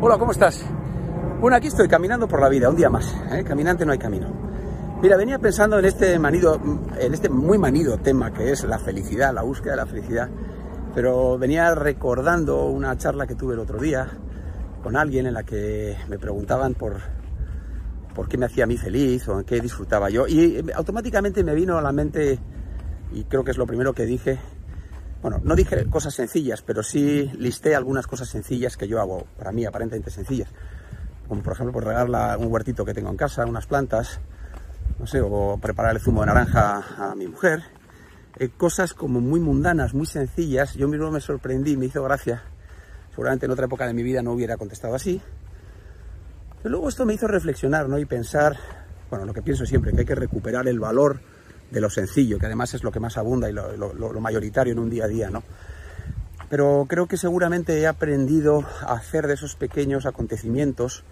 Hola, ¿cómo estás? Bueno, aquí estoy caminando por la vida, un día más. ¿eh? Caminante no hay camino. Mira, venía pensando en este manido, en este muy manido tema que es la felicidad, la búsqueda de la felicidad. Pero venía recordando una charla que tuve el otro día con alguien en la que me preguntaban por, por qué me hacía a mí feliz o en qué disfrutaba yo. Y automáticamente me vino a la mente, y creo que es lo primero que dije, bueno, no dije cosas sencillas, pero sí listé algunas cosas sencillas que yo hago, para mí aparentemente sencillas. Como por ejemplo, por regar un huertito que tengo en casa, unas plantas, no sé, o preparar el zumo de naranja a mi mujer. Eh, cosas como muy mundanas, muy sencillas. Yo mismo me sorprendí, me hizo gracia. Seguramente en otra época de mi vida no hubiera contestado así. Pero luego esto me hizo reflexionar, ¿no? Y pensar, bueno, lo que pienso siempre, que hay que recuperar el valor de lo sencillo, que además es lo que más abunda y lo, mayoritario en un día a día, ¿no? Pero creo que seguramente he aprendido a hacer de esos pequeños acontecimientos,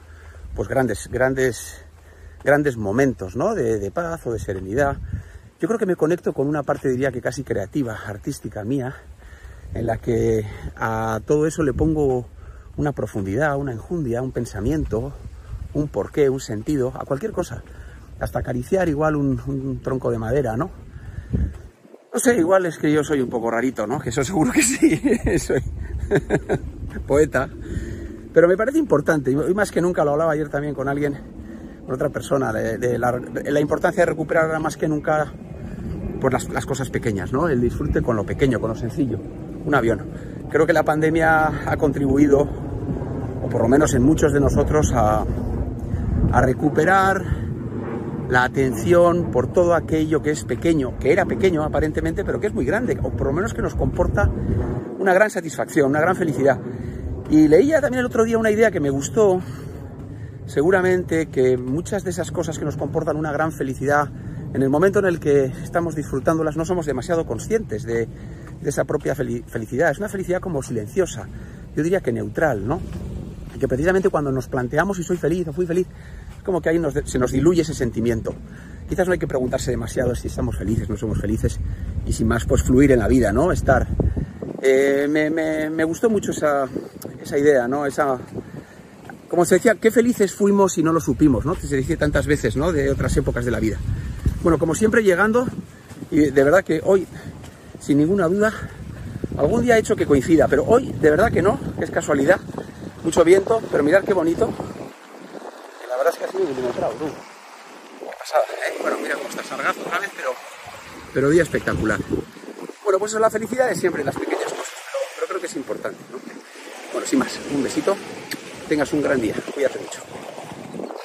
pues grandes, grandes, grandes momentos, ¿no? De, de paz o de serenidad. Yo creo que me conecto con una parte, diría que casi creativa, artística mía, en la que a todo eso le pongo una profundidad, una enjundia, un pensamiento, un porqué, un sentido, a cualquier cosa hasta acariciar igual un, tronco de madera, ¿no? No sé, igual es que yo soy un poco rarito, ¿no? Que eso seguro que sí, soy poeta. Pero me parece importante, y más que nunca lo hablaba ayer también con alguien, con otra persona, de, la, importancia de recuperar más que nunca por las, las, cosas pequeñas, ¿no? El disfrute con lo pequeño, con lo sencillo. Un avión. Creo que la pandemia ha contribuido, o por lo menos en muchos de nosotros, a, a recuperar la atención por todo aquello que es pequeño, que era pequeño aparentemente, pero que es muy grande, o por lo menos que nos comporta una gran satisfacción, una gran felicidad. Y leía también el otro día una idea que me gustó, seguramente que muchas de esas cosas que nos comportan una gran felicidad, en el momento en el que estamos disfrutándolas no somos demasiado conscientes de, esa propia felicidad. Es una felicidad como silenciosa, yo diría que neutral, ¿no? Y que precisamente cuando nos planteamos si soy feliz o fui feliz, como que ahí se nos diluye ese sentimiento. Quizás no hay que preguntarse demasiado si estamos felices, no somos felices, y sin más, pues fluir en la vida, ¿no? Estar. Eh, me, gustó mucho esa, idea, ¿no? Esa, como se decía, qué felices fuimos y no lo supimos, ¿no? Se dice tantas veces, ¿no? De otras épocas de la vida. Bueno, como siempre llegando, y de verdad que hoy, sin ninguna duda, algún día he hecho que coincida, pero hoy de verdad que no, es casualidad. Mucho viento, pero mirad qué bonito, es que ha sido milimetrado, tú. Pasada, ¿eh? Bueno, mira cómo está sargazo otra vez, pero, pero día espectacular. Bueno, pues la felicidad es siempre las pequeñas cosas, pero, creo que es importante, ¿no? Bueno, sin más, un besito, tengas un gran día, cuídate mucho.